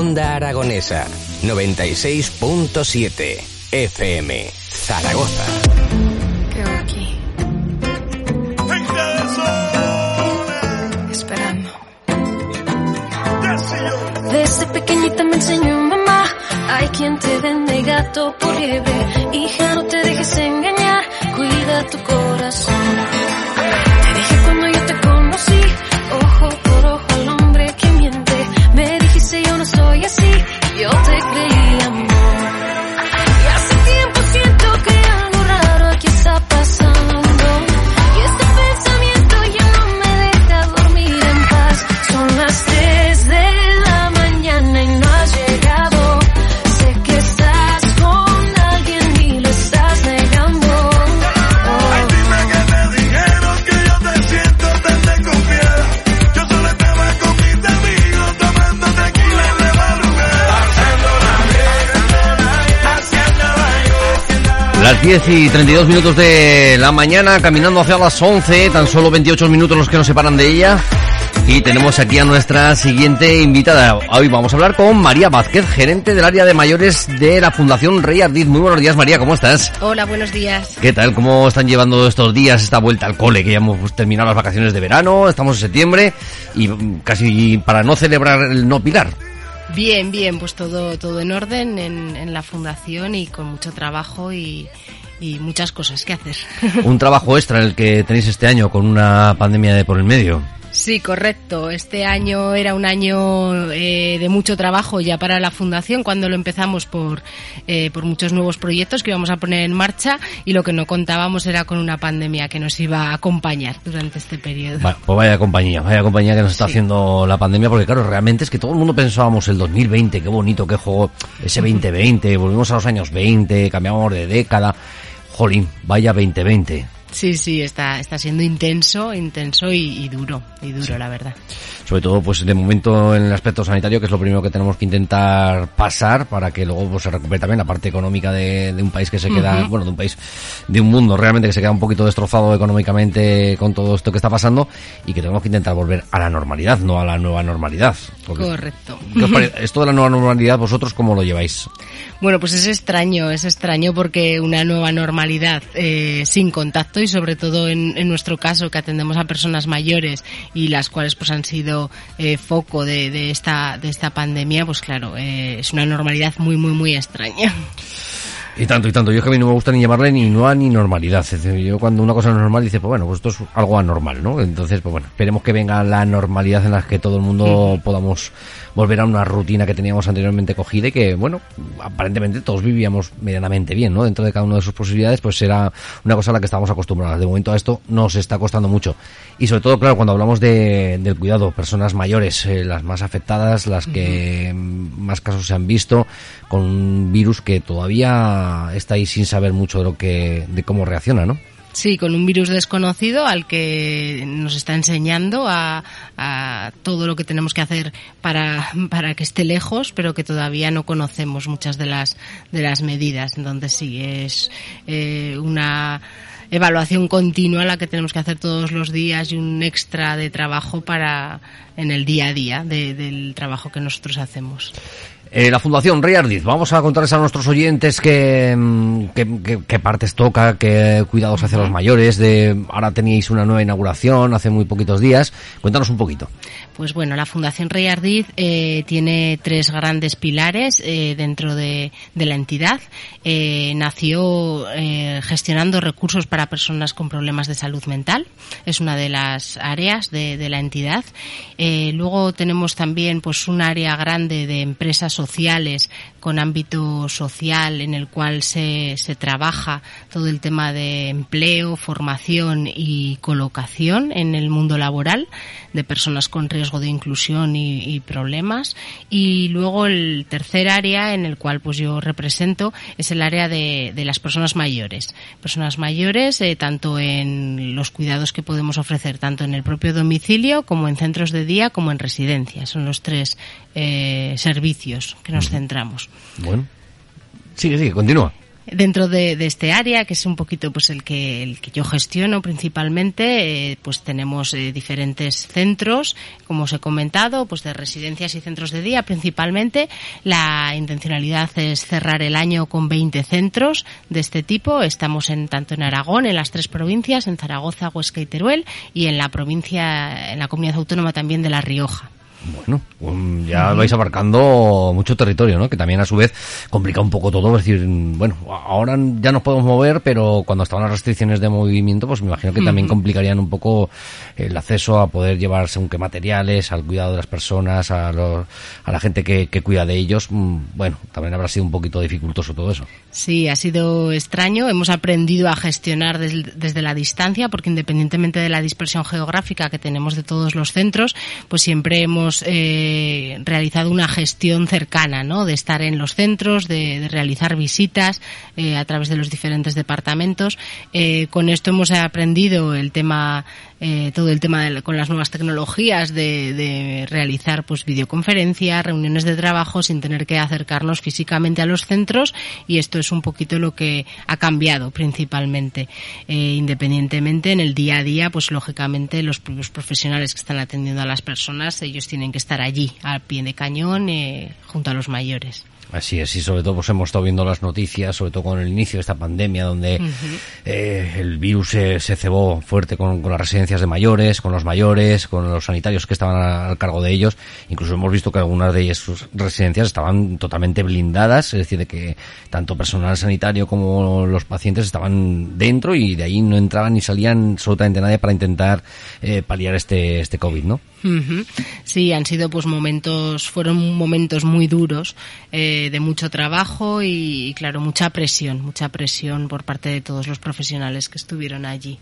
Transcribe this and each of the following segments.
Onda Aragonesa 96.7 FM Zaragoza. Esperando. Desde pequeñita me enseñó mamá, hay quien te vende gato por liebre. Hija, no te dejes engañar, cuida tu corazón. Las 10 y 32 minutos de la mañana, caminando hacia las 11, tan solo 28 minutos los que nos separan de ella. Y tenemos aquí a nuestra siguiente invitada. Hoy vamos a hablar con María Vázquez, gerente del área de mayores de la Fundación Rey Ardiz. Muy buenos días, María, ¿cómo estás? Hola, buenos días. ¿Qué tal? ¿Cómo están llevando estos días esta vuelta al cole? Que ya hemos terminado las vacaciones de verano, estamos en septiembre y casi para no celebrar el no pilar. Bien, bien, pues todo, todo en orden en, la fundación y con mucho trabajo y, y muchas cosas que hacer. Un trabajo extra el que tenéis este año con una pandemia de por el medio. Sí, correcto. Este año era un año eh, de mucho trabajo ya para la fundación cuando lo empezamos por, eh, por muchos nuevos proyectos que íbamos a poner en marcha y lo que no contábamos era con una pandemia que nos iba a acompañar durante este periodo. Bueno, pues vaya compañía, vaya compañía que nos está Sí. haciendo la pandemia, porque claro, realmente es que todo el mundo pensábamos el 2020, qué bonito, qué juego, ese 2020, volvimos a los años 20, cambiamos de década. Jolín, vaya 2020. Sí, sí, está, está siendo intenso, intenso y, y duro, y duro, la verdad. Sobre todo, pues de momento en el aspecto sanitario, que es lo primero que tenemos que intentar pasar para que luego pues, se recupere también la parte económica de, de un país que se queda, bueno, de un país, de un mundo realmente que se queda un poquito destrozado económicamente con todo esto que está pasando y que tenemos que intentar volver a la normalidad, no a la nueva normalidad. Correcto. ¿Qué os pare- Esto de la nueva normalidad, vosotros cómo lo lleváis? Bueno, pues es extraño, es extraño porque una nueva normalidad eh, sin contacto y sobre todo en, nuestro caso que atendemos a personas mayores y las cuales pues han sido eh, foco de, de esta de esta pandemia, pues claro, eh, es una normalidad muy muy muy extraña. Y tanto, y tanto. Yo es que a mí no me gusta ni llamarle ni nueva ni normalidad. Yo cuando una cosa no es normal dice, pues bueno, pues esto es algo anormal, ¿no? Entonces, pues bueno, esperemos que venga la normalidad en la que todo el mundo podamos volver a una rutina que teníamos anteriormente cogida y que, bueno, aparentemente todos vivíamos medianamente bien, ¿no? Dentro de cada una de sus posibilidades, pues era una cosa a la que estábamos acostumbrados. De momento a esto nos está costando mucho. Y sobre todo, claro, cuando hablamos de, del cuidado, personas mayores, eh, las más afectadas, las que más casos se han visto, con un virus que todavía está ahí sin saber mucho de lo que, de cómo reacciona, ¿no? Sí, con un virus desconocido al que nos está enseñando a, a todo lo que tenemos que hacer para, para que esté lejos, pero que todavía no conocemos muchas de las, de las medidas. Entonces sí, es eh, una evaluación continua la que tenemos que hacer todos los días y un extra de trabajo para en el día a día de- del trabajo que nosotros hacemos. Eh, la Fundación Rey Ardiz, vamos a contarles a nuestros oyentes qué, mm, qué, qué partes toca, qué cuidados hacia los mayores. De, ahora teníais una nueva inauguración hace muy poquitos días. Cuéntanos un poquito. Pues bueno, la Fundación Rey Ardiz eh, tiene tres grandes pilares eh, dentro de, de la entidad. Eh, nació gestionando recursos para personas con problemas de salud mental. Es una de las áreas de, de la entidad. Luego tenemos también pues un área grande de empresas sociales con ámbito social en el cual se, se trabaja todo el tema de empleo, formación y colocación en el mundo laboral de personas con riesgo de inclusión y, problemas. Y luego el tercer área en el cual pues yo represento es el área de, de las personas mayores. Personas mayores eh, tanto en los cuidados que podemos ofrecer tanto en el propio domicilio como en centros de día como en residencias. Son los tres eh, servicios que nos centramos. Bueno. Sigue, sigue, continúa. Dentro de, de, este área, que es un poquito pues el que, el que yo gestiono principalmente, eh, pues tenemos eh, diferentes centros, como os he comentado, pues de residencias y centros de día principalmente. La intencionalidad es cerrar el año con 20 centros de este tipo. Estamos en tanto en Aragón, en las tres provincias, en Zaragoza, Huesca y Teruel, y en la provincia, en la comunidad autónoma también de La Rioja. Bueno, um, ya vais abarcando mucho territorio, ¿no? Que también a su vez complica un poco todo. Es decir, bueno, ahora ya nos podemos mover, pero cuando estaban las restricciones de movimiento, pues me imagino que también complicarían un poco el acceso a poder llevar según qué materiales, al cuidado de las personas, a, los, a la gente que, que, cuida de ellos. Mm, bueno, también habrá sido un poquito dificultoso todo eso. Sí, ha sido extraño. Hemos aprendido a gestionar des, desde la distancia, porque independientemente de la dispersión geográfica que tenemos de todos los centros, pues siempre hemos eh, realizado una gestión cercana, ¿no? De estar en los centros, de, realizar visitas eh, a través de los diferentes departamentos. Eh, con esto hemos aprendido el tema todo el tema de, con las nuevas tecnologías de, realizar pues videoconferencias, reuniones de trabajo sin tener que acercarnos físicamente a los centros y esto es un poquito lo que ha cambiado principalmente. Independientemente en el día a día, pues lógicamente los profesionales que están atendiendo a las personas, ellos tienen que estar allí, al pie de cañón, eh, junto a los mayores. Así es, y sobre todo pues hemos estado viendo las noticias, sobre todo con el inicio de esta pandemia, donde uh -huh. eh, el virus se, se cebó fuerte con, con, las residencias de mayores, con los mayores, con los sanitarios que estaban al cargo de ellos. Incluso hemos visto que algunas de ellas, sus residencias estaban totalmente blindadas, es decir, de que tanto personal sanitario como los pacientes estaban dentro y de ahí no entraban ni salían absolutamente nadie para intentar eh, paliar este, este COVID, ¿no? Uh -huh. Sí, han sido pues momentos, fueron momentos muy duros, eh, de mucho trabajo y, y, claro, mucha presión, mucha presión por parte de todos los profesionales que estuvieron allí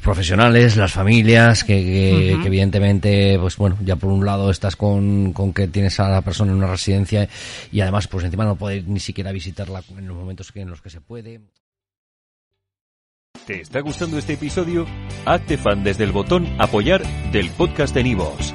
profesionales, las familias, que, que, uh -huh. que, evidentemente, pues bueno, ya por un lado estás con, con, que tienes a la persona en una residencia y además, pues encima no puedes ni siquiera visitarla en los momentos que, en los que se puede. ¿Te está gustando este episodio? Hazte fan desde el botón apoyar del podcast de Nivos.